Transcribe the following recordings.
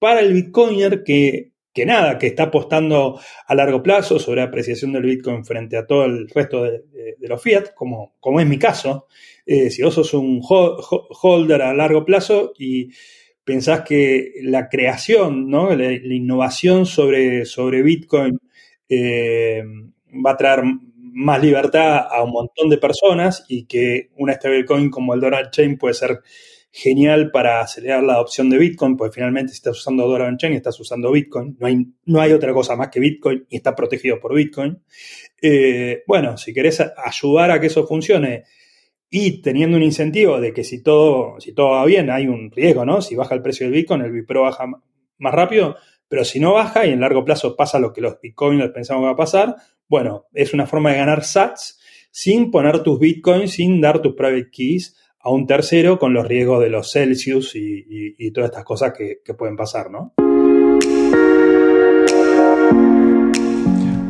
para el Bitcoiner que, que nada, que está apostando a largo plazo sobre la apreciación del Bitcoin frente a todo el resto de, los fiat, como, como es mi caso. Eh, si vos sos un holder a largo plazo y pensás que la creación, ¿no? la, innovación sobre, sobre Bitcoin eh, va a traer más libertad a un montón de personas y que una stablecoin como el Dollar Chain puede ser genial para acelerar la adopción de Bitcoin, pues finalmente si estás usando Dollar Chain estás usando Bitcoin, no hay, no hay otra cosa más que Bitcoin y está protegido por Bitcoin. Eh, bueno, si querés ayudar a que eso funcione y teniendo un incentivo de que si todo, si todo va bien, hay un riesgo, ¿no? Si baja el precio del Bitcoin, el Bipro baja más rápido, pero si no baja y en largo plazo pasa lo que los Bitcoiners pensamos que va a pasar, bueno, es una forma de ganar sats sin poner tus bitcoins, sin dar tus private keys a un tercero con los riesgos de los Celsius y, todas estas cosas que, que pueden pasar, ¿no?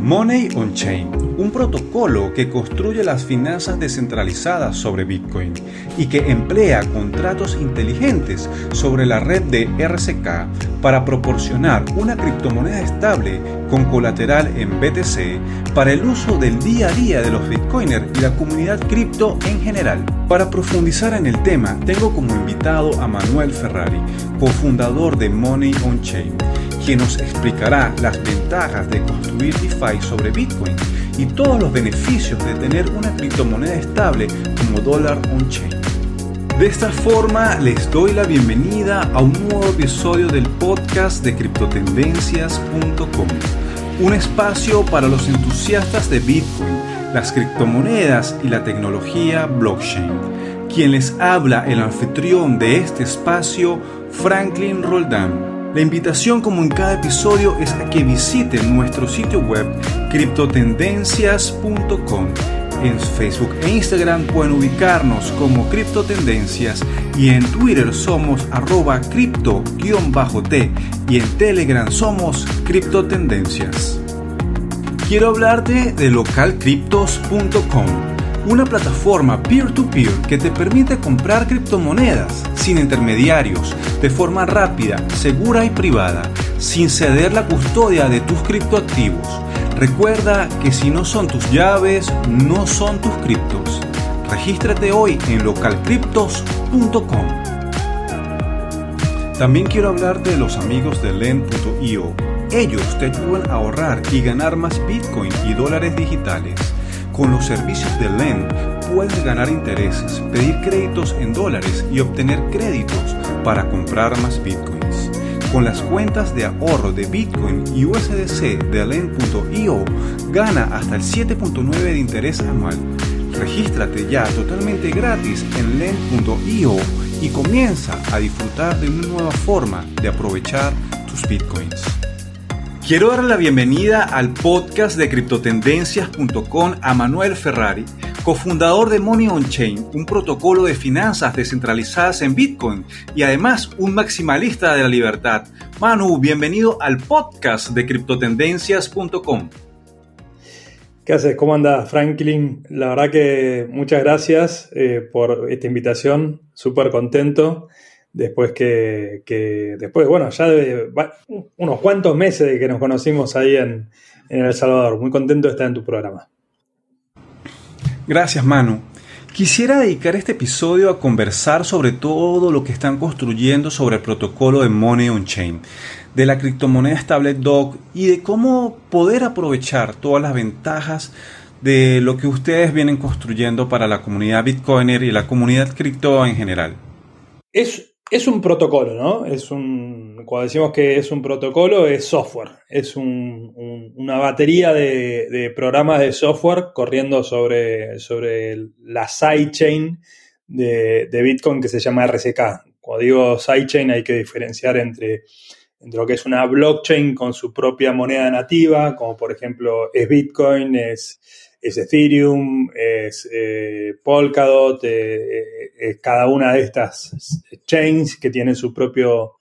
Money on Chain, un protocolo que construye las finanzas descentralizadas sobre Bitcoin y que emplea contratos inteligentes sobre la red de RCK para proporcionar una criptomoneda estable con colateral en BTC para el uso del día a día de los Bitcoiners y la comunidad cripto en general. Para profundizar en el tema, tengo como invitado a Manuel Ferrari, cofundador de Money on Chain quien nos explicará las ventajas de construir DeFi sobre Bitcoin y todos los beneficios de tener una criptomoneda estable como dólar on-chain. De esta forma les doy la bienvenida a un nuevo episodio del podcast de criptotendencias.com, un espacio para los entusiastas de Bitcoin, las criptomonedas y la tecnología blockchain. Quien les habla el anfitrión de este espacio, Franklin Roldán. La invitación como en cada episodio es a que visiten nuestro sitio web criptotendencias.com. En Facebook e Instagram pueden ubicarnos como Criptotendencias y en Twitter somos arroba cripto-t y en Telegram somos Criptotendencias. Quiero hablarte de localcryptos.com una plataforma peer-to-peer que te permite comprar criptomonedas sin intermediarios, de forma rápida, segura y privada, sin ceder la custodia de tus criptoactivos. Recuerda que si no son tus llaves, no son tus criptos. Regístrate hoy en localcryptos.com. También quiero hablarte de los amigos de Len.io. Ellos te ayudan a ahorrar y ganar más Bitcoin y dólares digitales. Con los servicios de LEND puedes ganar intereses, pedir créditos en dólares y obtener créditos para comprar más bitcoins. Con las cuentas de ahorro de Bitcoin y USDC de LEND.io gana hasta el 7.9 de interés anual. Regístrate ya totalmente gratis en LEND.io y comienza a disfrutar de una nueva forma de aprovechar tus bitcoins. Quiero dar la bienvenida al podcast de criptotendencias.com a Manuel Ferrari, cofundador de Money on Chain, un protocolo de finanzas descentralizadas en Bitcoin y además un maximalista de la libertad. Manu, bienvenido al podcast de criptotendencias.com. ¿Qué haces? ¿Cómo andas, Franklin? La verdad que muchas gracias eh, por esta invitación, súper contento después que, después, bueno, ya de unos cuantos meses de que nos conocimos ahí en, en El Salvador. Muy contento de estar en tu programa. Gracias, Manu. Quisiera dedicar este episodio a conversar sobre todo lo que están construyendo sobre el protocolo de Money on Chain, de la criptomoneda estable DOC y de cómo poder aprovechar todas las ventajas de lo que ustedes vienen construyendo para la comunidad Bitcoiner y la comunidad cripto en general. Es es un protocolo, ¿no? Es un, cuando decimos que es un protocolo, es software. Es una batería de, programas de software corriendo sobre, sobre la sidechain de, de Bitcoin que se llama RCK. Cuando digo sidechain hay que diferenciar entre, entre lo que es una blockchain con su propia moneda nativa, como por ejemplo es Bitcoin, es es Ethereum, es eh, Polkadot, eh, eh, cada una de estas chains que tienen su propio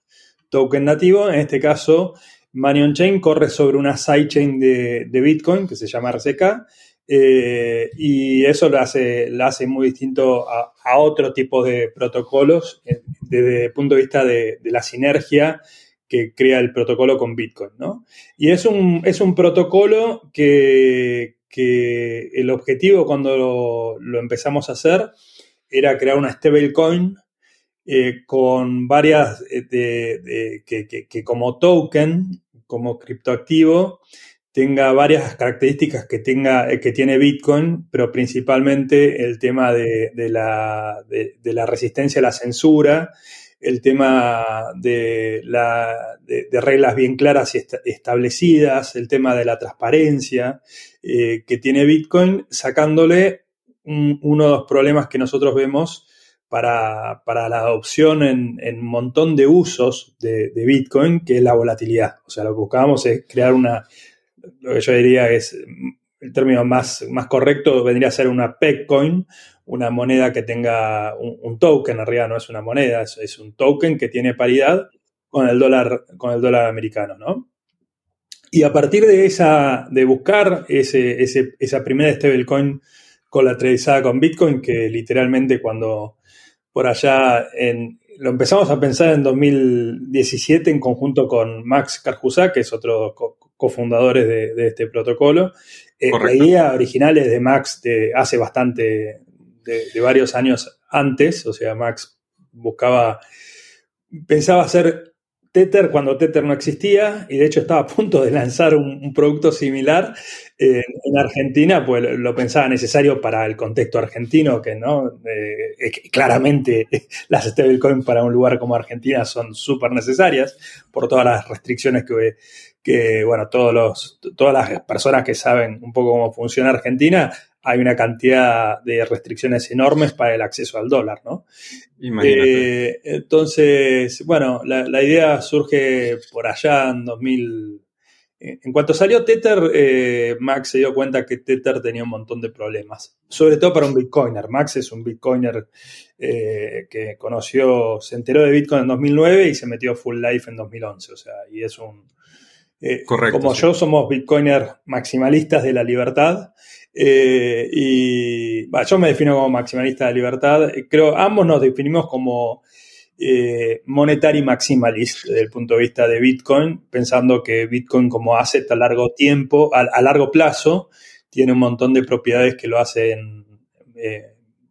token nativo. En este caso, Money on Chain corre sobre una sidechain de, de Bitcoin que se llama RCK. y eso lo hace, lo hace muy distinto a, otro tipo de protocolos desde el punto de vista de, de la sinergia que crea el protocolo con Bitcoin, ¿no? Y es un, es un protocolo que, el objetivo cuando lo, empezamos a hacer era crear una stablecoin eh, con varias, eh, que, como token, como criptoactivo, tenga varias características que, tenga, eh, que tiene Bitcoin, pero principalmente el tema de, la, la, resistencia a la censura, el tema de, la, de reglas bien claras y establecidas, el tema de la transparencia eh, que tiene Bitcoin, sacándole uno de los problemas que nosotros vemos para, la adopción en, un montón de usos de, Bitcoin, que es la volatilidad. O sea, lo que buscábamos es crear una lo que yo diría es, el término más, más correcto vendría a ser una coin una moneda que tenga un, token, en realidad no es una moneda, es, un token que tiene paridad con el dólar, con el dólar americano, ¿no? Y a partir de esa, de buscar ese, esa primera stablecoin colateralizada con Bitcoin, que literalmente cuando por allá en, lo empezamos a pensar en 2017 en conjunto con Max Carjusa, que es otro cofundadores de, este protocolo. Eh, la idea original es de Max de hace bastante, de, varios años antes, o sea, Max buscaba, pensaba hacer Tether cuando Tether no existía y de hecho estaba a punto de lanzar un, producto similar en Argentina, pues lo pensaba necesario para el contexto argentino, que no eh, claramente las stablecoins para un lugar como Argentina son súper necesarias por todas las restricciones que, que, bueno, todos los, todas las personas que saben un poco cómo funciona Argentina, hay una cantidad de restricciones enormes para el acceso al dólar, ¿no? Eh, entonces, bueno, la, idea surge por allá en 2000. En cuanto salió Tether, eh, Max se dio cuenta que Tether tenía un montón de problemas, sobre todo para un Bitcoiner. Max es un Bitcoiner eh, que conoció, se enteró de Bitcoin en 2009 y se metió full life en 2011, o sea, y es un, eh, como yo somos bitcoiners maximalistas de la libertad. Eh, y yo me defino como maximalista de libertad. Creo ambos nos definimos como eh, monetary maximalist desde el punto de vista de Bitcoin, pensando que Bitcoin como asset a largo tiempo, a, largo plazo, tiene un montón de propiedades que lo hacen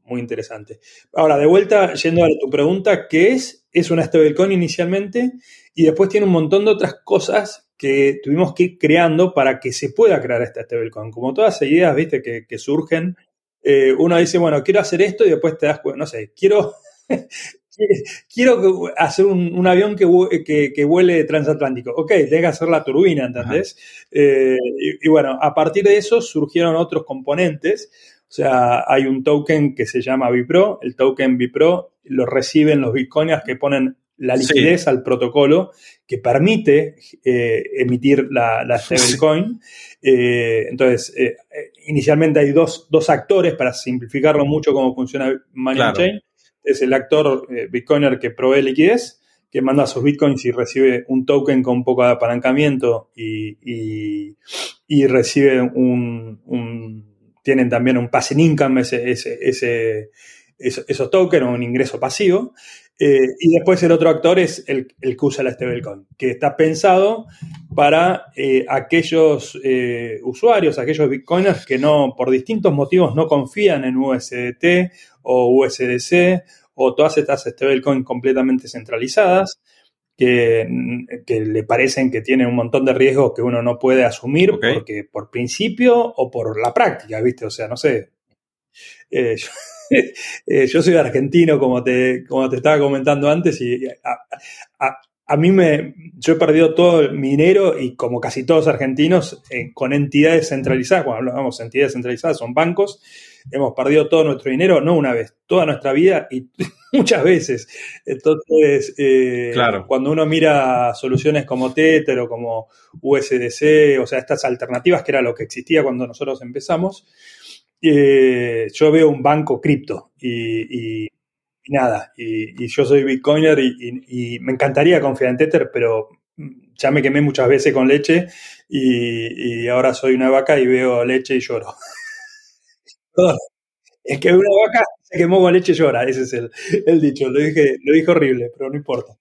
muy interesante. Ahora, de vuelta, yendo a tu pregunta, ¿qué es? Es una stablecoin inicialmente y después tiene un montón de otras cosas que tuvimos que ir creando para que se pueda crear esta stablecoin. Como todas las ideas, viste, que, surgen, eh, uno dice, bueno, quiero hacer esto y después te das cuenta, no sé, quiero, quiero hacer un, avión que, que, vuele transatlántico. Ok, tengo que hacer la turbina, ¿entendés? Eh, y, bueno, a partir de eso surgieron otros componentes. O sea, hay un token que se llama Bipro. El token Bipro lo reciben los bitcoiners que ponen la liquidez al protocolo que permite eh, emitir la, la stablecoin. Eh, entonces, eh, inicialmente hay dos, actores para simplificarlo mucho cómo funciona Money Chain. Es el actor Bitcoiner que provee liquidez, que manda sus Bitcoins y recibe un token con un poco de apalancamiento y, recibe un, Tienen también un passing income, ese, ese, ese esos tokens o un ingreso pasivo. Eh, y después el otro actor es el, que usa la stablecoin, que está pensado para eh, aquellos eh, usuarios, aquellos bitcoiners que no, por distintos motivos no confían en USDT o USDC o todas estas stablecoins completamente centralizadas, que, le parecen que tienen un montón de riesgos que uno no puede asumir porque por principio o por la práctica, ¿viste? O sea, no sé. Eh, yo soy argentino, como te, como te estaba comentando antes, y a, mí me, yo he perdido todo mi dinero y como casi todos argentinos, eh, con entidades centralizadas, cuando hablamos de entidades centralizadas, son bancos, hemos perdido todo nuestro dinero, no una vez, toda nuestra vida y muchas veces. Entonces, eh, cuando uno mira soluciones como Tether o como USDC, o sea, estas alternativas que era lo que existía cuando nosotros empezamos, eh, yo veo un banco cripto y, nada, y, yo soy Bitcoiner y, me encantaría confiar en Tether, pero ya me quemé muchas veces con leche y, ahora soy una vaca y veo leche y lloro. es que una vaca se quemó con leche y llora, ese es el, dicho, lo dije, lo dije horrible, pero no importa.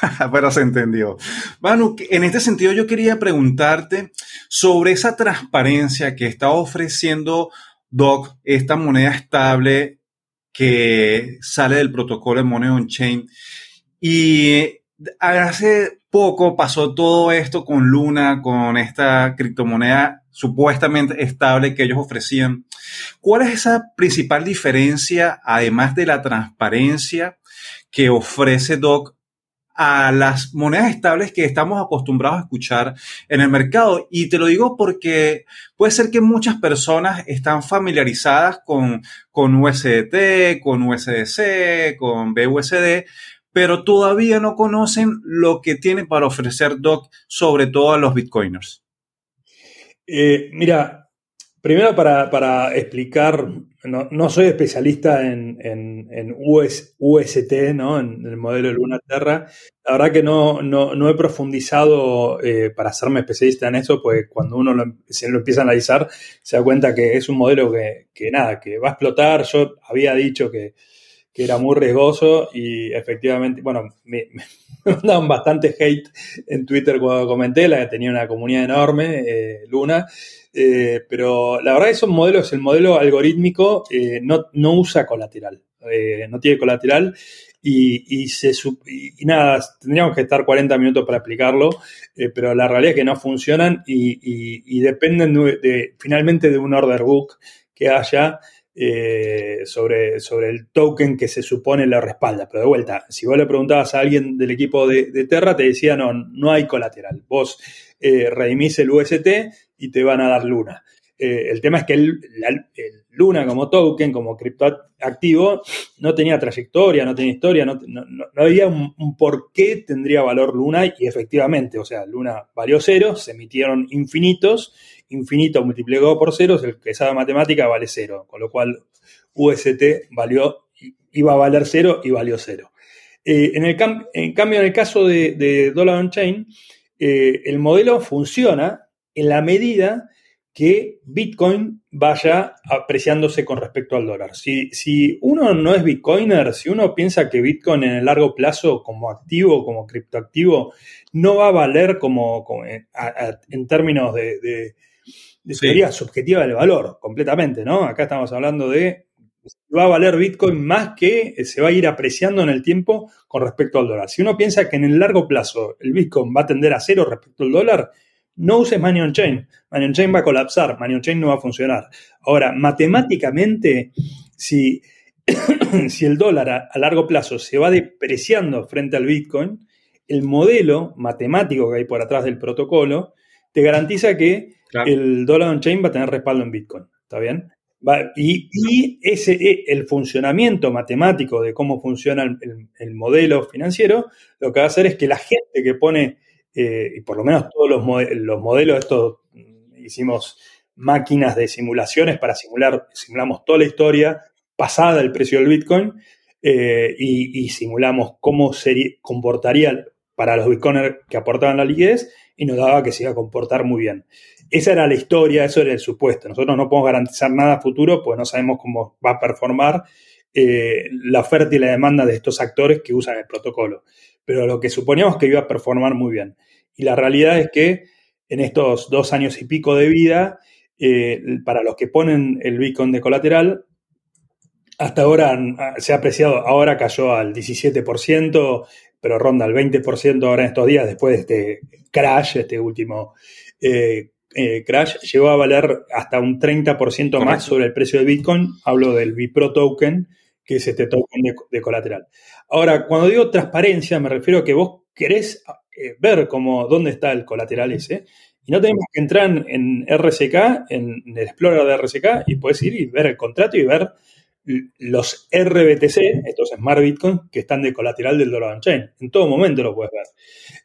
Pero se entendió. Manu, en este sentido yo quería preguntarte sobre esa transparencia que está ofreciendo DOC, esta moneda estable que sale del protocolo de Money on Chain. Y hace poco pasó todo esto con Luna, con esta criptomoneda supuestamente estable que ellos ofrecían. ¿Cuál es esa principal diferencia, además de la transparencia que ofrece DOC a las monedas estables que estamos acostumbrados a escuchar en el mercado. Y te lo digo porque puede ser que muchas personas están familiarizadas con, con USDT, con USDC, con BUSD, pero todavía no conocen lo que tiene para ofrecer DOC, sobre todo a los bitcoiners. Eh, mira, Primero, para, explicar, no, soy especialista en, en, UST, ¿no? en el modelo de Luna Terra. La verdad que no, no, he profundizado eh, para hacerme especialista en eso, pues cuando uno lo, se lo empieza a analizar, se da cuenta que es un modelo que, que nada, que va a explotar. Yo había dicho que, que era muy riesgoso y efectivamente, bueno, me, me mandaban bastante hate en Twitter cuando comenté, la que tenía una comunidad enorme, eh, Luna. Eh, pero la verdad es que esos modelos, el modelo algorítmico eh, no, usa colateral, eh, no tiene colateral y, se, y, nada, tendríamos que estar 40 minutos para explicarlo, pero la realidad es que no funcionan y, dependen de, finalmente de un order book que haya sobre, sobre el token que se supone lo respalda. Pero de vuelta, si vos le preguntabas a alguien del equipo de, de Terra, te decía, no, no hay colateral. Vos redimís el UST y te van a dar Luna. Eh, el tema es que el, Luna como token, como criptoactivo, no tenía trayectoria, no tenía historia, no, había un, por qué tendría valor Luna y efectivamente, o sea, Luna valió cero, se emitieron infinitos, infinito multiplicado por cero, el que sabe matemática vale cero, con lo cual UST valió, iba a valer cero y valió cero. Eh, en, el en cambio, en el caso de, Dollar on Chain, eh, el modelo funciona en la medida que Bitcoin vaya apreciándose con respecto al dólar. Si, si, uno no es Bitcoiner, si uno piensa que Bitcoin en el largo plazo como activo, como criptoactivo, no va a valer como, en términos de, de, teoría subjetiva del valor, completamente, ¿no? Acá estamos hablando de va a valer Bitcoin más que se va a ir apreciando en el tiempo con respecto al dólar. Si uno piensa que en el largo plazo el Bitcoin va a tender a cero respecto al dólar, no uses Money on Chain. Money on Chain va a colapsar, Money on Chain no va a funcionar. Ahora, matemáticamente, si, si el dólar a, largo plazo se va depreciando frente al Bitcoin, el modelo matemático que hay por atrás del protocolo te garantiza que el dólar on chain va a tener respaldo en Bitcoin. ¿Está bien? y, ese, e, el funcionamiento matemático de cómo funciona el, modelo financiero, lo que va a hacer es que la gente que pone eh, y por lo menos todos los, los modelos, estos hicimos máquinas de simulaciones para simular, simulamos toda la historia pasada del precio del Bitcoin eh, y, simulamos cómo se comportaría para los Bitcoiners que aportaban la liquidez y nos daba que se iba a comportar muy bien. Esa era la historia, eso era el supuesto. Nosotros no podemos garantizar nada futuro, pues no sabemos cómo va a performar eh, la oferta y la demanda de estos actores que usan el protocolo pero lo que suponíamos que iba a performar muy bien. Y la realidad es que en estos dos años y pico de vida, eh, para los que ponen el Bitcoin de colateral, hasta ahora se ha apreciado, ahora cayó al 17%, pero ronda al 20% ahora en estos días, después de este crash, este último eh, eh, crash, llegó a valer hasta un 30% más sobre el precio de Bitcoin. Hablo del Bipro token, que es este token de, colateral. Ahora, cuando digo transparencia, me refiero a que vos querés eh, ver cómo, dónde está el colateral ese, y no tenemos que entrar en RSK, en el Explorer de RSK, y puedes ir y ver el contrato y ver los RBTC, estos Smart Bitcoin, que están de colateral del dólar on-chain. En todo momento lo puedes ver.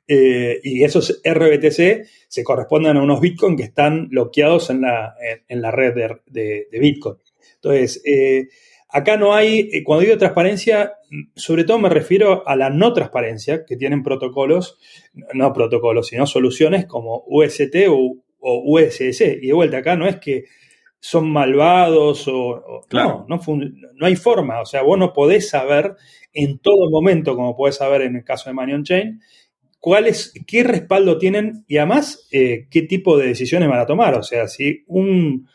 Eh, y esos RBTC se corresponden a unos Bitcoin que están bloqueados en la, en, la red de, de, Bitcoin. Entonces, eh, Acá no hay, eh, cuando digo transparencia, sobre todo me refiero a la no transparencia que tienen protocolos, no protocolos, sino soluciones como UST o, USS. Y de vuelta, acá no es que son malvados o... No, no, no, hay forma. O sea, vos no podés saber en todo momento, como podés saber en el caso de Manion Chain, cuáles, qué respaldo tienen y además eh, qué tipo de decisiones van a tomar. O sea, si un,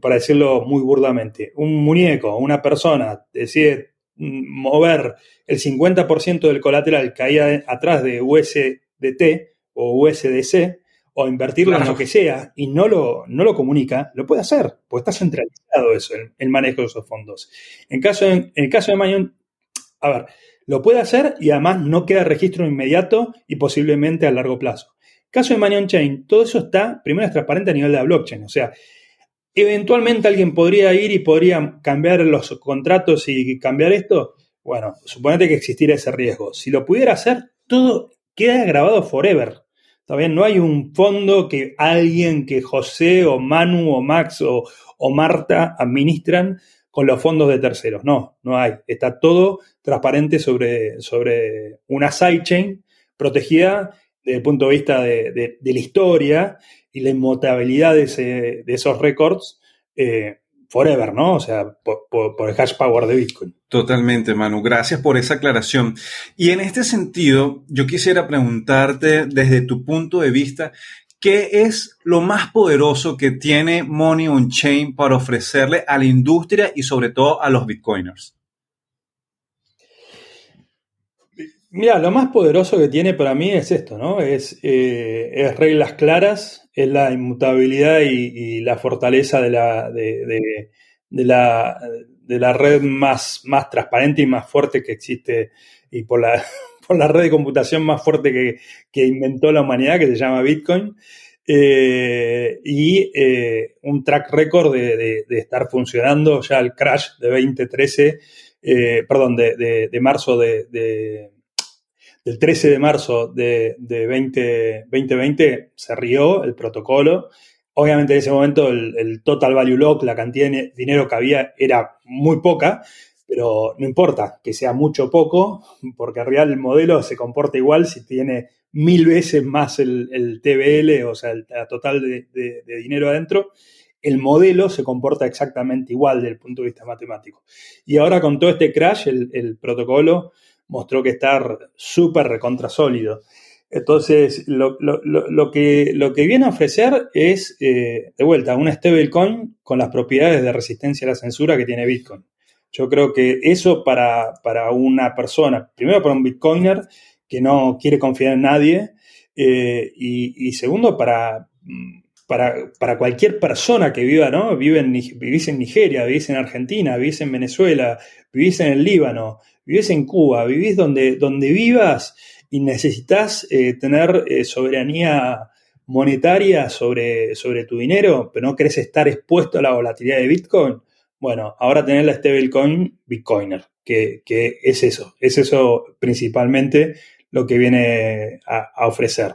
para decirlo muy burdamente, un muñeco, una persona decide mover el 50% del colateral que hay atrás de USDT o USDC o invertirlo en lo que sea y no lo, no lo comunica, lo puede hacer, porque está centralizado eso, el, manejo de esos fondos. En, caso en el caso de Mayon, a ver, lo puede hacer y además no queda registro inmediato y posiblemente a largo plazo. Caso de Manion Chain, todo eso está, primero es transparente a nivel de la blockchain, o sea, eventualmente alguien podría ir y podría cambiar los contratos y cambiar esto. Bueno, suponete que existiera ese riesgo. Si lo pudiera hacer, todo queda grabado forever. También no hay un fondo que alguien que José o Manu o Max o, Marta administran con los fondos de terceros. No, no hay. Está todo transparente sobre, sobre una sidechain protegida desde el punto de vista de, la historia y la inmutabilidad de, esos récords eh, forever, ¿no? O sea, por, por, el hash power de Bitcoin. Totalmente, Manu. Gracias por esa aclaración. Y en este sentido, yo quisiera preguntarte desde tu punto de vista, ¿Qué es lo más poderoso que tiene Money on Chain para ofrecerle a la industria y sobre todo a los bitcoiners? Mira, lo más poderoso que tiene para mí es esto, ¿no? Es, eh, reglas claras, es la inmutabilidad y, la fortaleza de la, de, la, de la red más, más transparente y más fuerte que existe y por la, por la red de computación más fuerte que, inventó la humanidad, que se llama Bitcoin, eh, y eh, un track record de, estar funcionando ya el crash de 2013, eh, perdón, de, marzo de, del 13 de marzo de, 2020 se rió el protocolo. Obviamente en ese momento el, el, total value lock, la cantidad de dinero que había era muy poca, pero no importa que sea mucho o poco, porque en realidad el modelo se comporta igual si tiene mil veces más el, TBL, o sea, el, total de, dinero adentro, el modelo se comporta exactamente igual desde el punto de vista matemático. Y ahora con todo este crash, el, protocolo mostró que está súper recontra sólido. Entonces, lo, que, lo que viene a ofrecer es, eh, de vuelta, una stablecoin con las propiedades de resistencia a la censura que tiene Bitcoin. Yo creo que eso para, una persona, primero para un bitcoiner que no quiere confiar en nadie, eh, y, segundo para, para, cualquier persona que viva, ¿no? Vive en, vivís en Nigeria, vivís en Argentina, vivís en Venezuela, vivís en el Líbano, vivís en Cuba, vivís donde, donde vivas y necesitas eh, tener eh, soberanía monetaria sobre, sobre tu dinero, pero no querés estar expuesto a la volatilidad de Bitcoin, bueno, ahora tener la stablecoin Bitcoiner, que, es eso, es eso principalmente lo que viene a, ofrecer.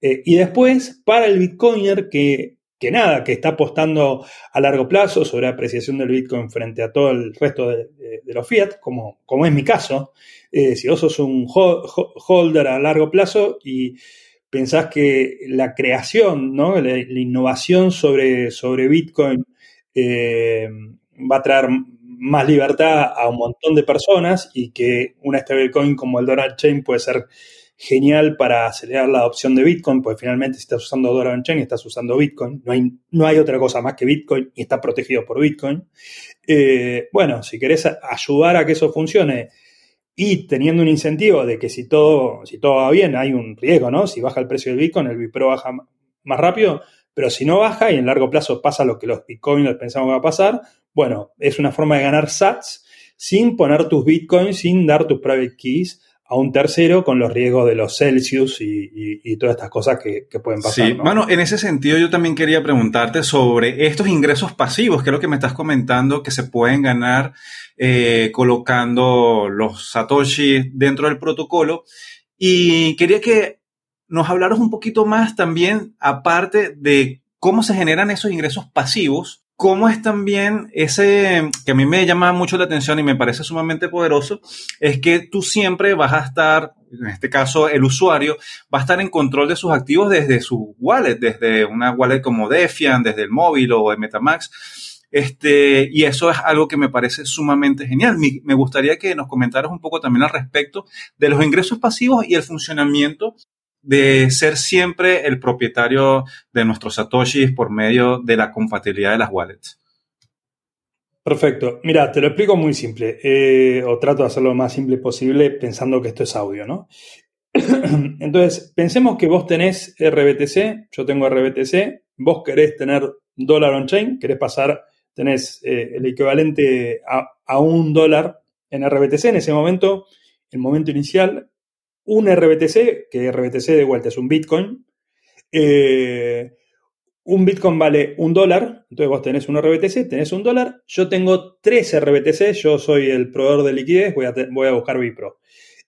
Eh, y después, para el Bitcoiner que, que nada, que está apostando a largo plazo sobre apreciación del Bitcoin frente a todo el resto de, los fiat, como, como es mi caso, eh, si vos sos un holder a largo plazo y pensás que la creación, ¿no? la, innovación sobre, sobre Bitcoin eh, va a traer más libertad a un montón de personas y que una stablecoin como el Dollar Chain puede ser genial para acelerar la adopción de Bitcoin, pues finalmente si estás usando Dollar Chain estás usando Bitcoin, no hay, no hay otra cosa más que Bitcoin y está protegido por Bitcoin. Eh, bueno, si querés ayudar a que eso funcione y teniendo un incentivo de que si todo, si todo va bien, hay un riesgo, ¿no? Si baja el precio del Bitcoin, el Bipro baja más rápido, pero si no baja y en largo plazo pasa lo que los bitcoiners pensamos que va a pasar, bueno, es una forma de ganar sats sin poner tus bitcoins, sin dar tus private keys a un tercero con los riesgos de los Celsius y, todas estas cosas que, pueden pasar. Sí, bueno, en ese sentido yo también quería preguntarte sobre estos ingresos pasivos, que es lo que me estás comentando, que se pueden ganar eh, colocando los Satoshi dentro del protocolo. Y quería que nos hablaros un poquito más también, aparte de cómo se generan esos ingresos pasivos cómo es también ese, que a mí me llama mucho la atención y me parece sumamente poderoso, es que tú siempre vas a estar, en este caso el usuario, va a estar en control de sus activos desde su wallet, desde una wallet como Defiant, desde el móvil o el Metamax. Este, y eso es algo que me parece sumamente genial. Me gustaría que nos comentaras un poco también al respecto de los ingresos pasivos y el funcionamiento de ser siempre el propietario de nuestros satoshis por medio de la compatibilidad de las wallets. Perfecto. Mira, te lo explico muy simple, eh, o trato de hacerlo lo más simple posible pensando que esto es audio, ¿no? Entonces, pensemos que vos tenés RBTC, yo tengo RBTC, vos querés tener dólar on-chain, querés pasar, tenés eh, el equivalente a, a un dólar en RBTC en ese momento, el momento inicial, un RBTC, que RBTC de vuelta es un Bitcoin. Eh, un Bitcoin vale un dólar, entonces vos tenés un RBTC, tenés un dólar. Yo tengo tres RBTC, yo soy el proveedor de liquidez, voy a, voy a buscar Bipro.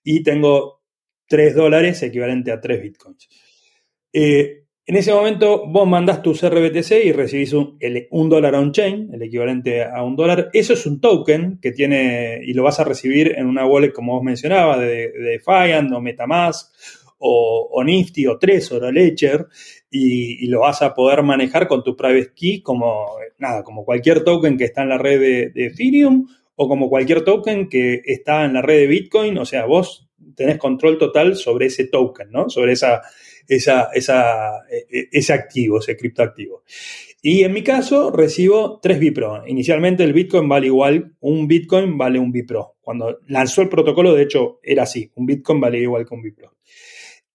Y tengo tres dólares equivalente a tres Bitcoins. Eh, en ese momento vos mandás tu RBTC y recibís un, dólar on-chain, el equivalente a un dólar. Eso es un token que tiene y lo vas a recibir en una wallet, como vos mencionabas, de, de Defiant o Metamask o, Nifty o Trezor o Ledger y, lo vas a poder manejar con tu private key como, nada, como cualquier token que está en la red de, de Ethereum o como cualquier token que está en la red de Bitcoin. O sea, vos tenés control total sobre ese token, ¿no? Sobre esa e, e, ese activo, ese criptoactivo. Y en mi caso recibo tres Bipro. Inicialmente el Bitcoin vale igual, un Bitcoin vale un Bipro. Cuando lanzó el protocolo, de hecho, era así, un Bitcoin vale igual que un Bipro.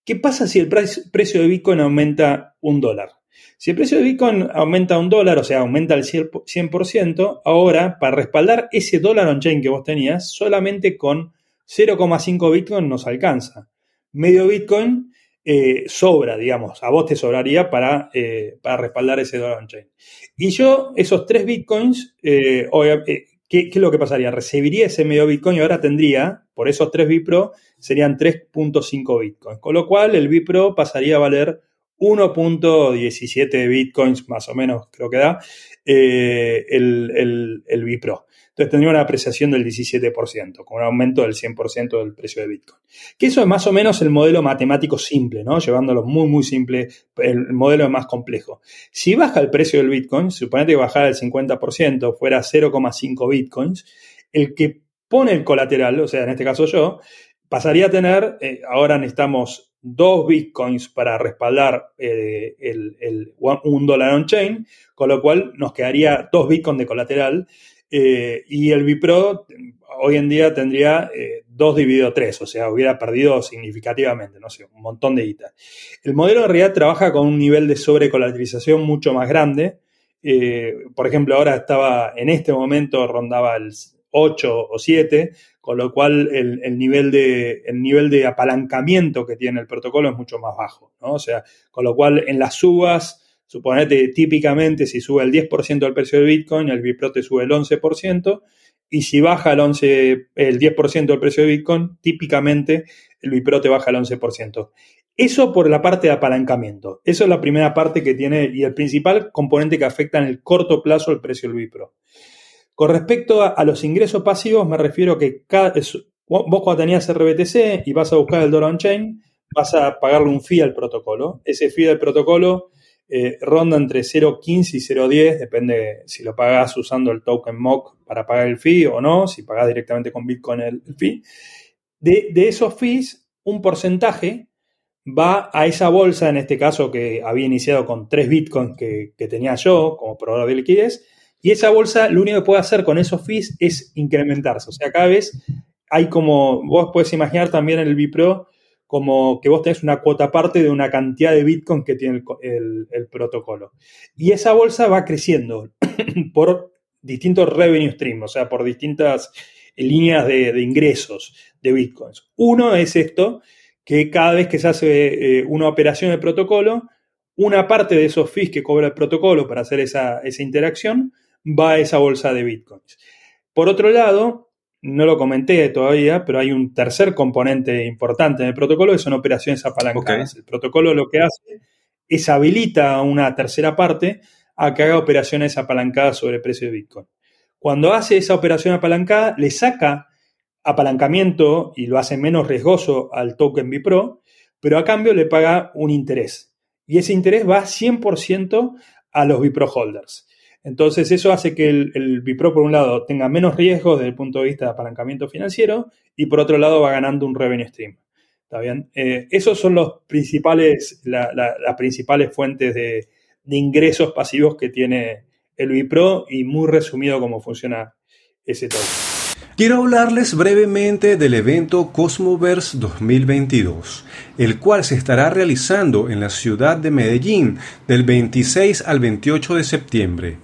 ¿Qué pasa si el precio de Bitcoin aumenta un dólar? Si el precio de Bitcoin aumenta un dólar, o sea, aumenta el 100%, ahora, para respaldar ese dólar on-chain que vos tenías, solamente con 0,5 Bitcoin nos alcanza. Medio Bitcoin eh, sobra, digamos, a vos te sobraría para, eh, para respaldar ese dólar on-chain. Y yo, esos tres bitcoins, eh, ¿qué, es lo que pasaría? Recibiría ese medio bitcoin y ahora tendría, por esos tres Bipro, serían 3.5 bitcoins. Con lo cual, el Bipro pasaría a valer 1.17 bitcoins, más o menos, creo que da, el, el, el Bipro. Entonces tendría una apreciación del 17%, con un aumento del 100% del precio de Bitcoin. Que eso es más o menos el modelo matemático simple, ¿no? Llevándolo muy, muy simple, el modelo más complejo. Si baja el precio del Bitcoin, suponete que bajara el 50%, fuera 0,5 Bitcoins, el que pone el colateral, o sea, en este caso yo, pasaría a tener, eh, ahora necesitamos dos bitcoins para respaldar eh, el, un dólar on-chain, con lo cual nos quedaría dos bitcoins de colateral eh, y el Bipro hoy en día tendría 2 eh, dividido 3, o sea, hubiera perdido significativamente, no sé, un montón de guita. El modelo en realidad trabaja con un nivel de sobrecolateralización mucho más grande. Eh, por ejemplo, ahora estaba, en este momento rondaba el 8 o 7, con lo cual el, nivel de, el nivel de apalancamiento que tiene el protocolo es mucho más bajo, ¿no? O sea, con lo cual en las subas Suponete, típicamente, si sube el 10% del precio de Bitcoin, el Bipro te sube el 11%, y si baja el, 11, el 10% del precio de Bitcoin, típicamente el Bipro te baja el 11%. Eso por la parte de apalancamiento. Eso es la primera parte que tiene y el principal componente que afecta en el corto plazo el precio del Bipro. Con respecto a, los ingresos pasivos, me refiero a que cada, vos cuando tenías RBTC y vas a buscar el dollar on-chain, vas a pagarle un fee al protocolo. Ese fee del protocolo eh, ronda entre 0.15 y 0.10, depende si lo pagas usando el token MOC para pagar el fee o no, si pagas directamente con Bitcoin el, fee. De, esos fees, un porcentaje va a esa bolsa, en este caso que había iniciado con 3 Bitcoins que, tenía yo como proveedor de liquidez, y esa bolsa lo único que puede hacer con esos fees es incrementarse. O sea, cada vez hay como, vos puedes imaginar también en el Bipro, como que vos tenés una cuota aparte de una cantidad de Bitcoin que tiene el, protocolo. Y esa bolsa va creciendo por distintos revenue streams, o sea, por distintas líneas de, ingresos de Bitcoins. Uno es esto, que cada vez que se hace eh, una operación de protocolo, una parte de esos fees que cobra el protocolo para hacer esa, esa interacción va a esa bolsa de Bitcoins. Por otro lado, no lo comenté todavía, pero hay un tercer componente importante en el protocolo que son operaciones apalancadas. El protocolo lo que hace es habilita una tercera parte a que haga operaciones apalancadas sobre el precio de Bitcoin. Cuando hace esa operación apalancada, le saca apalancamiento y lo hace menos riesgoso al token Bipro, pero a cambio le paga un interés. Y ese interés va 100% a los Bipro holders. Entonces eso hace que el, Bipro, por un lado, tenga menos riesgos desde el punto de vista de apalancamiento financiero y por otro lado va ganando un revenue stream. ¿Está bien? Eh, esos son principales, las principales fuentes de, de, ingresos pasivos que tiene el Bipro y muy resumido cómo funciona ese token. Quiero hablarles brevemente del evento Cosmoverse 2022, el cual se estará realizando en la ciudad de Medellín del 26 al 28 de septiembre.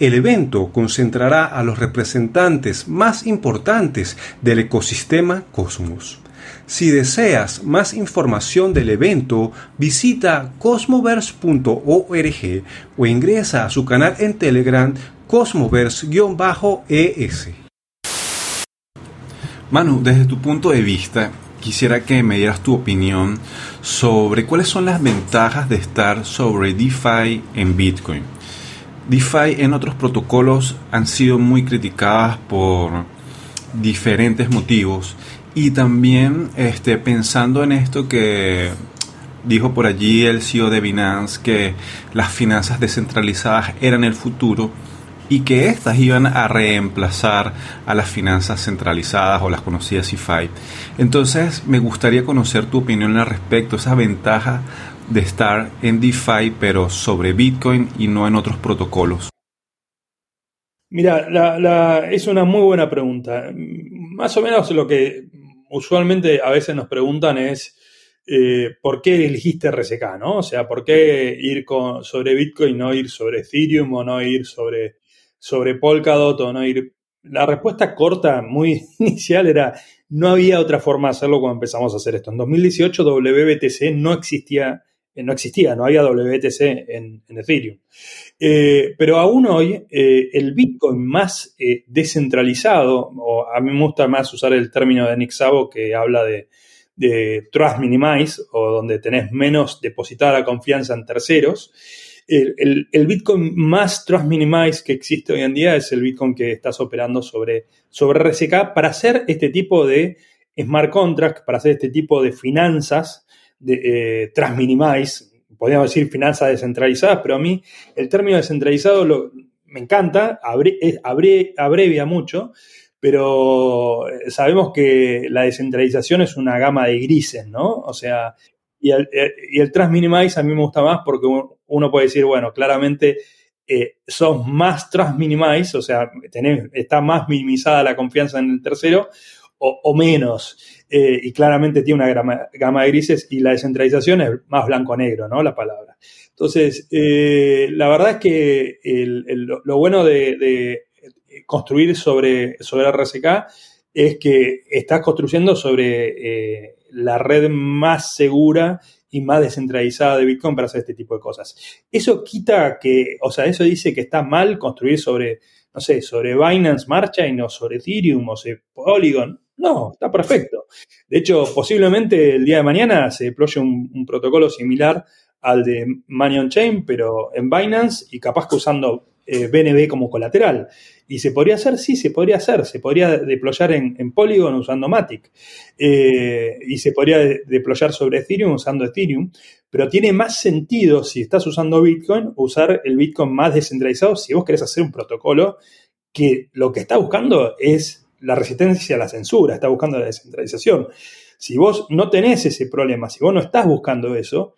El evento concentrará a los representantes más importantes del ecosistema Cosmos. Si deseas más información del evento, visita cosmoverse.org o ingresa a su canal en Telegram cosmoverse-es. Manu, desde tu punto de vista, quisiera que me dieras tu opinión sobre cuáles son las ventajas de estar sobre DeFi en Bitcoin. DeFi en otros protocolos han sido muy criticadas por diferentes motivos y también este, pensando en esto que dijo por allí el CEO de Binance que las finanzas descentralizadas eran el futuro y que éstas iban a reemplazar a las finanzas centralizadas o las conocidas CeFi. Entonces me gustaría conocer tu opinión al respecto, esa ventaja de estar en DeFi pero sobre Bitcoin y no en otros protocolos. Mira, es una muy buena pregunta. Más o menos lo que usualmente a veces nos preguntan es eh, por qué elegiste RSK, ¿no? O sea, ¿por qué ir con, sobre Bitcoin, no ir sobre Ethereum o no ir sobre sobre Polkadot o no ir. La respuesta corta, muy inicial, era no había otra forma de hacerlo cuando empezamos a hacer esto. En 2018 WBTC no existía, eh, no existía, no había WBTC en, Ethereum. Eh, pero aún hoy, eh, el Bitcoin más descentralizado, o a mí me gusta más usar el término de Nick Szabo que habla de, de Trust Minimize, o donde tenés menos depositada la confianza en terceros, el, Bitcoin más trust minimized que existe hoy en día es el Bitcoin que estás operando sobre, sobre RSK para hacer este tipo de smart contracts, para hacer este tipo de finanzas de eh, trust minimized, podríamos decir finanzas descentralizadas, pero a mí el término descentralizado lo, me encanta, abrevia mucho, pero eh, sabemos que la descentralización es una gama de grises, ¿no? O sea, y el, eh, y el Minimize a mí me gusta más porque uno puede decir, bueno, claramente eh, sos más Trust Minimize, o sea, está más minimizada la confianza en el tercero o, menos. Eh, y claramente tiene una gama, de grises y la descentralización es más blanco-negro, ¿no? La palabra. Entonces, la verdad es que lo bueno de, construir sobre, sobre RSK es que estás construyendo sobre la red más segura y más descentralizada de Bitcoin para hacer este tipo de cosas. Eso quita que, o sea, eso dice que está mal construir sobre, no sé, sobre Binance Marchain o sobre Ethereum o Polygon. No, está perfecto. De hecho, posiblemente el día de mañana se deploye un, protocolo similar al de Money on Chain, pero en Binance y capaz que usando BNB eh, como colateral. ¿Y se podría hacer? Sí, se podría hacer. Se podría deployar en, Polygon usando Matic. Eh, y se podría deployar sobre Ethereum usando Ethereum. Pero tiene más sentido si estás usando Bitcoin, usar el Bitcoin más descentralizado si vos querés hacer un protocolo que lo que está buscando es la resistencia a la censura, está buscando la descentralización. Si vos no tenés ese problema, si vos no estás buscando eso,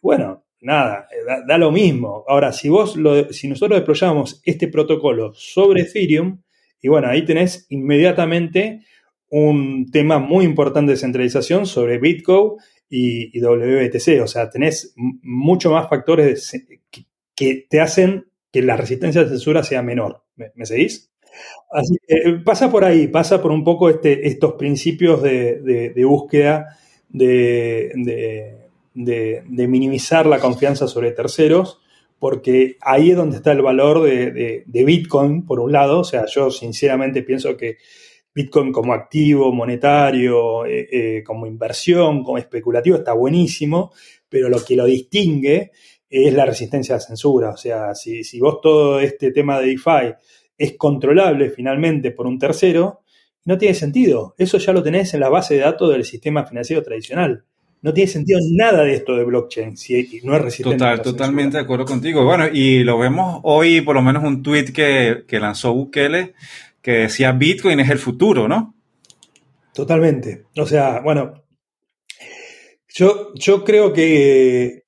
bueno, nada, eh, da, lo mismo. Ahora, si vos lo, si nosotros deployamos este protocolo sobre Ethereum, y bueno, ahí tenés inmediatamente un tema muy importante de centralización sobre Bitcoin y, WBTC. O sea, tenés mucho más factores que, te hacen que la resistencia de censura sea menor. ¿Me, seguís? Así que eh, pasa por ahí, pasa por un poco este, estos principios de, búsqueda de de, minimizar la confianza sobre terceros, porque ahí es donde está el valor de, Bitcoin, por un lado. O sea, yo sinceramente pienso que Bitcoin como activo monetario, eh, eh, como inversión, como especulativo, está buenísimo, pero lo que lo distingue es la resistencia a la censura. O sea, si, si vos todo este tema de DeFi es controlable finalmente por un tercero, no tiene sentido. Eso ya lo tenés en la base de datos del sistema financiero tradicional. No tiene sentido nada de esto de blockchain si no es resistente. Total, totalmente de acuerdo contigo. Bueno, y lo vemos hoy, por lo menos un tweet que, que lanzó Bukele, que decía Bitcoin es el futuro, ¿no? Totalmente. O sea, bueno, yo, yo creo que,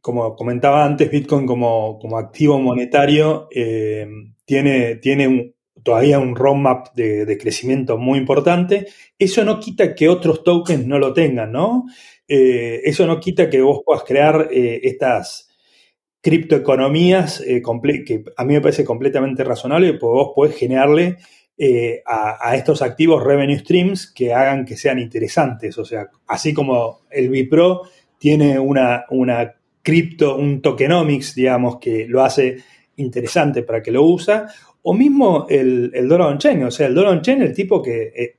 como comentaba antes, Bitcoin como, como activo monetario eh, tiene, tiene un, todavía un roadmap de, crecimiento muy importante. Eso no quita que otros tokens no lo tengan, ¿no? Eh, eso no quita que vos puedas crear eh, estas criptoeconomías eh, que a mí me parece completamente razonable, porque vos podés generarle a, estos activos revenue streams que hagan que sean interesantes. O sea, así como el Bipro tiene una, una cripto, un tokenomics, digamos, que lo hace interesante para que lo usa, o mismo el, el on-chain, o sea, el dollar on-chain, el tipo que, eh,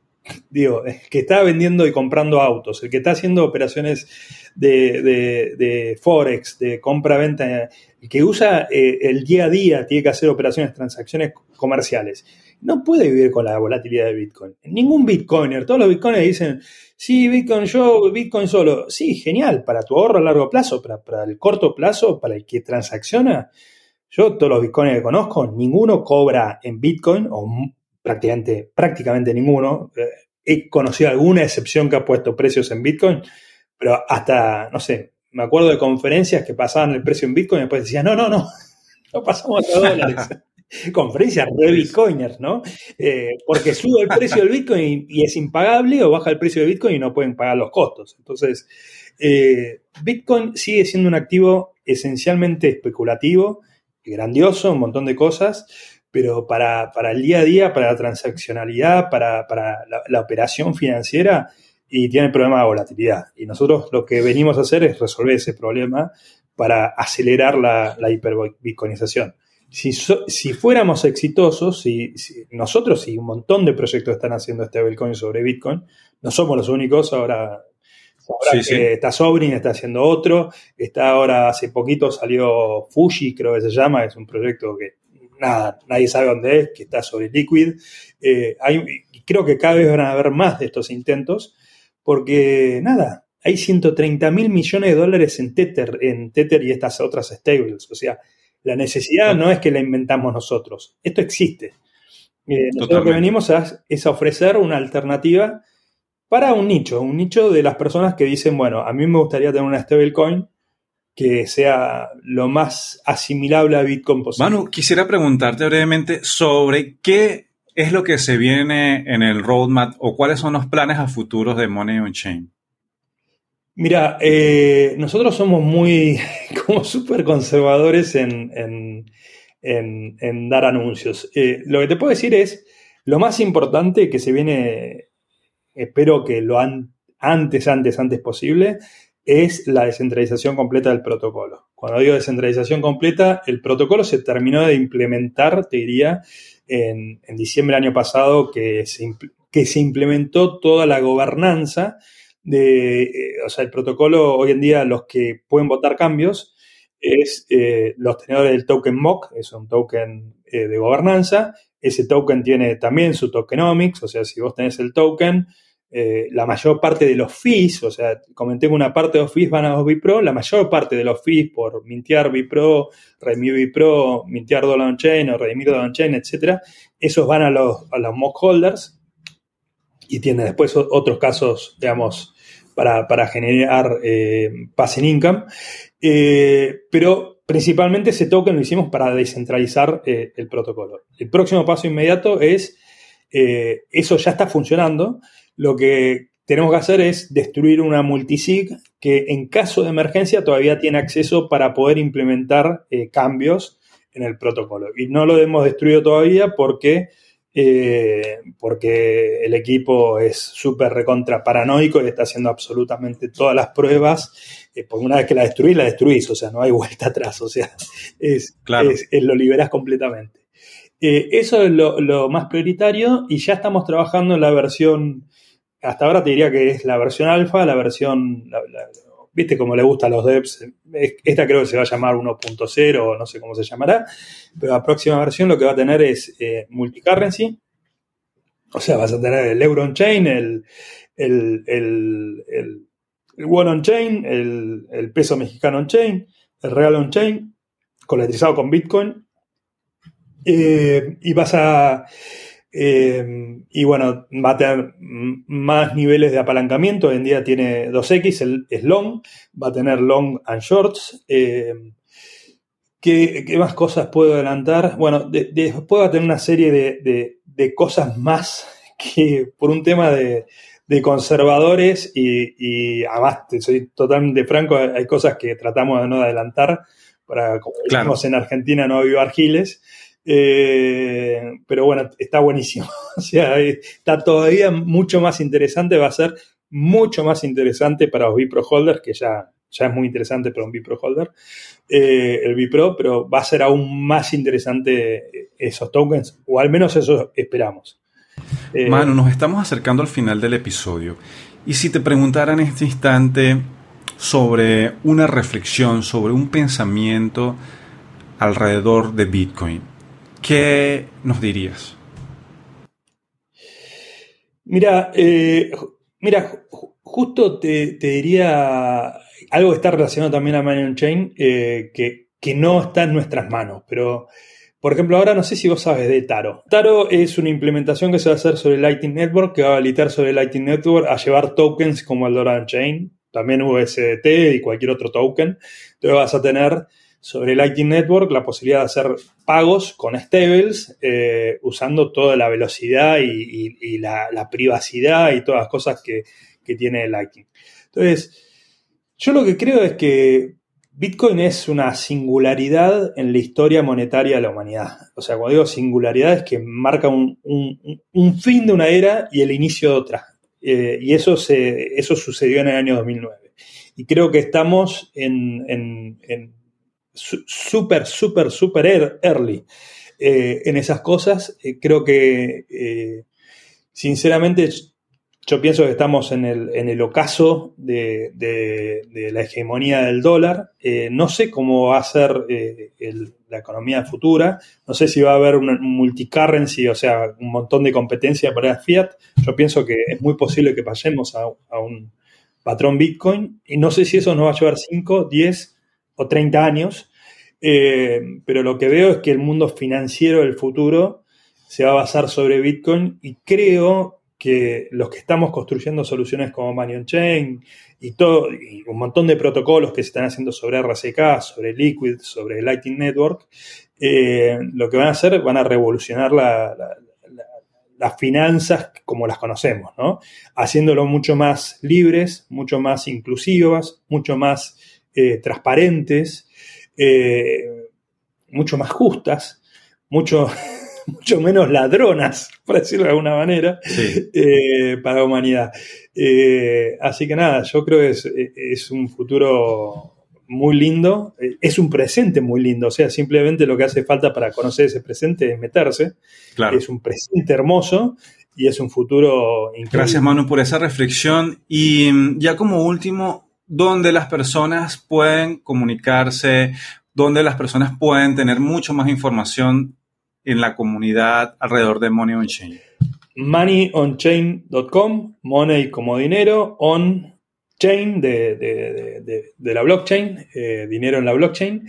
digo, que está vendiendo y comprando autos, el que está haciendo operaciones de, Forex, de compra-venta, el que usa eh, el día a día, tiene que hacer operaciones, transacciones comerciales. No puede vivir con la volatilidad de Bitcoin. Ningún Bitcoiner, todos los Bitcoiners dicen, sí, Bitcoin yo, Bitcoin solo. Sí, genial, para tu ahorro a largo plazo, para, para el corto plazo, para el que transacciona, yo, todos los bitcoins que conozco, ninguno cobra en bitcoin, o prácticamente, prácticamente ninguno. Eh, he conocido alguna excepción que ha puesto precios en bitcoin, pero hasta, no sé, me acuerdo de conferencias que pasaban el precio en bitcoin y después decían, no, no, no, no pasamos a dólares. conferencias de bitcoiners, ¿no? Eh, porque sube el precio del bitcoin y, es impagable o baja el precio de bitcoin y no pueden pagar los costos. Entonces, eh, bitcoin sigue siendo un activo esencialmente especulativo grandioso, un montón de cosas, pero para, el día a día, para la transaccionalidad, para, la, operación financiera, y tiene el problema de volatilidad. Y nosotros lo que venimos a hacer es resolver ese problema para acelerar la, la hiperbitcoinización. Si, si fuéramos exitosos, si, nosotros y un montón de proyectos están haciendo este Bitcoin sobre Bitcoin, no somos los únicos, ahora está Sobrin, está haciendo otro. Está ahora, hace poquito salió Fuji, creo que se llama, es un proyecto que nada, nadie sabe dónde es, que está sobre Liquid. Eh, creo que cada vez van a haber más de estos intentos, porque nada, hay 130 mil millones de dólares en Tether, en Tether y estas otras stables. O sea, la necesidad no es que la inventamos nosotros, esto existe. Eh, nosotros lo que venimos es a ofrecer una alternativa para un nicho, un nicho de las personas que dicen, bueno, a mí me gustaría tener una stablecoin que sea lo más asimilable a Bitcoin posible. Manu, quisiera preguntarte brevemente sobre qué es lo que se viene en el roadmap o cuáles son los planes a futuros de Money on Chain. Mira, eh, nosotros somos muy, como súper conservadores en, dar anuncios. Eh, lo que te puedo decir es, lo más importante que se viene espero que lo antes, antes, antes posible, es la descentralización completa del protocolo. Cuando digo descentralización completa, el protocolo se terminó de implementar, te diría, en, diciembre del año pasado, que se, que se implementó toda la gobernanza de, eh, o sea, el protocolo hoy en día los que pueden votar cambios es eh, los tenedores del token MOC, es un token eh, de gobernanza, ese token tiene también su tokenomics, o sea, si vos tenés el token, eh, la mayor parte de los fees, o sea, comenté que una parte de los fees van a los Bipro, la mayor parte de los fees por mintear Bipro, redimir Bipro, mintear Dollar on Chain o redimir Dollar on Chain, etcétera, esos van a los, a los mock holders y tiene después otros casos, digamos, para, generar eh, passing income. Eh, pero Principalmente ese token lo hicimos para descentralizar eh, el protocolo. El próximo paso inmediato es, eh, eso ya está funcionando, lo que tenemos que hacer es destruir una multisig que en caso de emergencia todavía tiene acceso para poder implementar eh, cambios en el protocolo. Y no lo hemos destruido todavía porque eh, porque el equipo es súper recontra paranoico y está haciendo absolutamente todas las pruebas. Eh, porque una vez que la destruís, la destruís, o sea, no hay vuelta atrás, o sea, es, lo liberas completamente. Eh, eso es lo, más prioritario y ya estamos trabajando en la versión, hasta ahora te diría que es la versión alfa, la versión viste como le gusta a los devs, esta creo que se va a llamar 1.0 o no sé cómo se llamará, pero la próxima versión lo que va a tener es eh, multicurrency, o sea, vas a tener el euro on-chain, el, el, el, el, el won on-chain, el, peso mexicano on-chain, el real on-chain, coletrizado con Bitcoin, eh, y vas a eh, y bueno, va a tener más niveles de apalancamiento. Hoy en día tiene 2X, es long, va a tener long and shorts. Eh, ¿qué, más cosas puedo adelantar? Bueno, después va a tener una serie de, cosas más que por un tema de, conservadores y, además, soy totalmente franco, hay cosas que tratamos de no adelantar para, como en Argentina, no avivar giles. Eh, pero bueno, está buenísimo. o sea, está todavía mucho más interesante, va a ser mucho más interesante para los Bipro holders, que ya, ya es muy interesante para un Bipro holder, eh, el Bipro, pero va a ser aún más interesante esos tokens, o al menos eso esperamos. Eh, Manu, nos estamos acercando al final del episodio. Y si te preguntara en este instante sobre una reflexión, sobre un pensamiento alrededor de Bitcoin, ¿qué nos dirías? Mira, eh, mira, justo te, diría algo que está relacionado también a Money Chain, eh, que, que, no está en nuestras manos, pero por ejemplo, ahora no sé si vos sabes de Taro. Taro es una implementación que se va a hacer sobre Lightning Network, que va a habilitar sobre Lightning Network a llevar tokens como el Dollar Chain, también USDT y cualquier otro token. Entonces vas a tener sobre Lightning Network la posibilidad de hacer pagos con stables eh, usando toda la velocidad y, la, privacidad y todas las cosas que, tiene Lightning. Entonces, yo lo que creo es que Bitcoin es una singularidad en la historia monetaria de la humanidad. O sea, cuando digo singularidad es que marca un, fin de una era y el inicio de otra. Eh, y eso, se, eso sucedió en el año 2009. Y creo que estamos en súper, súper, súper early eh, en esas cosas. Eh, creo que, eh, sinceramente, yo pienso que estamos en el, en el ocaso de, la hegemonía del dólar. no sé cómo va a ser la economía futura. No sé si va a haber un multicurrency, o sea, un montón de competencia para fiat. Yo pienso que es muy posible que pasemos a, a un patrón Bitcoin. Y no sé si eso nos va a llevar 5, 10 o 30 años, eh, pero lo que veo es que el mundo financiero del futuro se va a basar sobre Bitcoin y creo que los que estamos construyendo soluciones como Money Chain y todo, y un montón de protocolos que se están haciendo sobre RCK, sobre Liquid, sobre Lightning Network, eh, lo que van a hacer, van a revolucionar las finanzas como las conocemos, ¿no? Haciéndolo mucho más libres, mucho más inclusivas, mucho más eh, transparentes, eh, mucho más justas, mucho, mucho menos ladronas, por decirlo de alguna manera, eh, para la humanidad. así que nada, yo creo que es, un futuro muy lindo, es un presente muy lindo, o sea, simplemente lo que hace falta para conocer ese presente es meterse, es un presente hermoso y es un futuro increíble. Gracias Manu por esa reflexión y mm, ya como último, donde las personas pueden comunicarse, donde las personas pueden tener mucho más información en la comunidad alrededor de Money on Chain. Moneyonchain.com, money como dinero, on chain de, la blockchain, eh, dinero en la blockchain.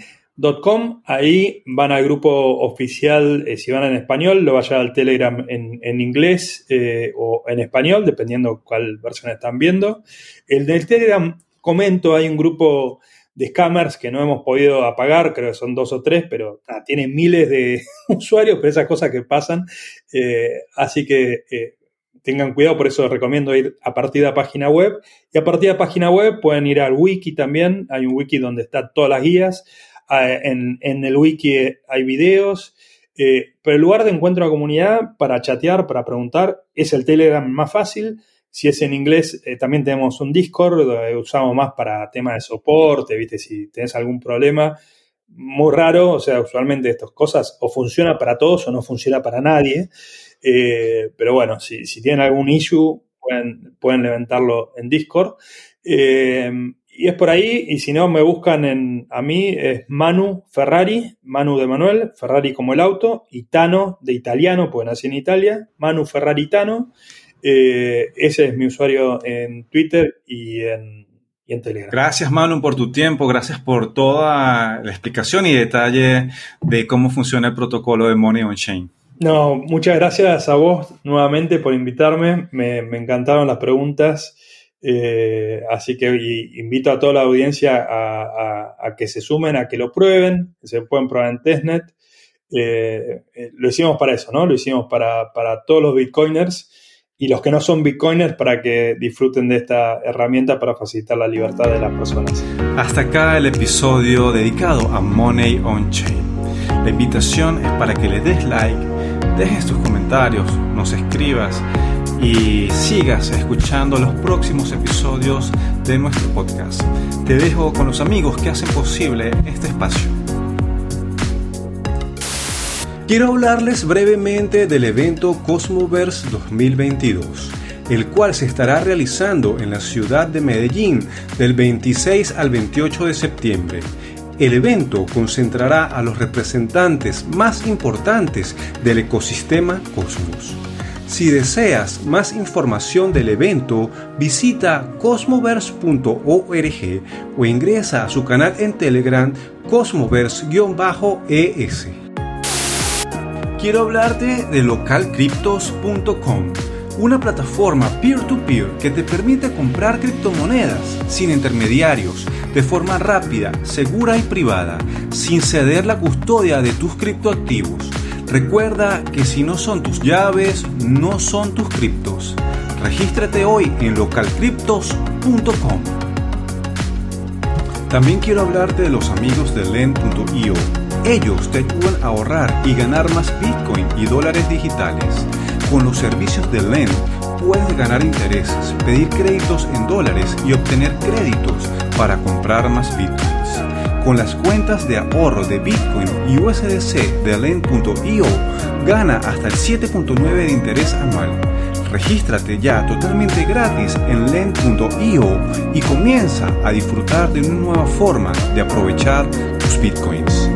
.com, ahí van al grupo oficial, eh, si van en español, lo vayan al Telegram en, inglés eh, o en español, dependiendo cuál versión están viendo. El del Telegram comento, hay un grupo de scammers que no hemos podido apagar, creo que son dos o tres, pero ah, tienen miles de usuarios, pero esas cosas que pasan. Eh, así que eh, tengan cuidado, por eso recomiendo ir a partir de la página web. Y a partir de la página web pueden ir al wiki también, hay un wiki donde están todas las guías. Ah, en, el wiki hay videos. Eh, pero el lugar de encuentro a comunidad para chatear, para preguntar, es el Telegram más fácil. Si es en inglés, eh, también tenemos un Discord, donde usamos más para temas de soporte, ¿viste? Si tenés algún problema, muy raro, o sea, usualmente estas cosas o funciona para todos o no funciona para nadie. Eh, pero bueno, si, tienen algún issue, pueden, pueden levantarlo en Discord. Eh, y es por ahí, y si no me buscan en, a mí, es Manu Ferrari, Manu de Manuel, Ferrari como el auto, y Tano de italiano, porque nací en Italia, Manu Ferrari Tano. Eh, ese es mi usuario en Twitter y en, y en Telegram. Gracias Manu por tu tiempo, gracias por toda la explicación y detalle de cómo funciona el protocolo de Money on Chain. No, muchas gracias a vos nuevamente por invitarme, me, me encantaron las preguntas. Eh, así que invito a toda la audiencia a, que se sumen, a que lo prueben, que se pueden probar en testnet. Eh, lo hicimos para eso, ¿no? Lo hicimos para, para, todos los bitcoiners y los que no son bitcoiners para que disfruten de esta herramienta para facilitar la libertad de las personas. Hasta acá el episodio dedicado a Money on Chain. La invitación es para que le des like, dejes tus comentarios, nos escribas y sigas escuchando los próximos episodios de nuestro podcast. Te dejo con los amigos que hacen posible este espacio. Quiero hablarles brevemente del evento Cosmoverse 2022, el cual se estará realizando en la ciudad de Medellín del 26 al 28 de septiembre. El evento concentrará a los representantes más importantes del ecosistema Cosmos. Si deseas más información del evento, visita cosmoverse.org o ingresa a su canal en Telegram cosmoverse-es. Quiero hablarte de localcryptos.com, una plataforma peer-to-peer -peer que te permite comprar criptomonedas sin intermediarios, de forma rápida, segura y privada, sin ceder la custodia de tus criptoactivos Recuerda que si no son tus llaves, no son tus criptos. Regístrate hoy en localcryptos.com. También quiero hablarte de los amigos de Lend.io. Ellos te ayudan a ahorrar y ganar más Bitcoin y dólares digitales. Con los servicios de Lend puedes ganar intereses, pedir créditos en dólares y obtener créditos para comprar más Bitcoin con las cuentas de ahorro de Bitcoin y USDC de Lend.io gana hasta el 7.9 de interés anual. Regístrate ya totalmente gratis en Lend.io y comienza a disfrutar de una nueva forma de aprovechar tus Bitcoins.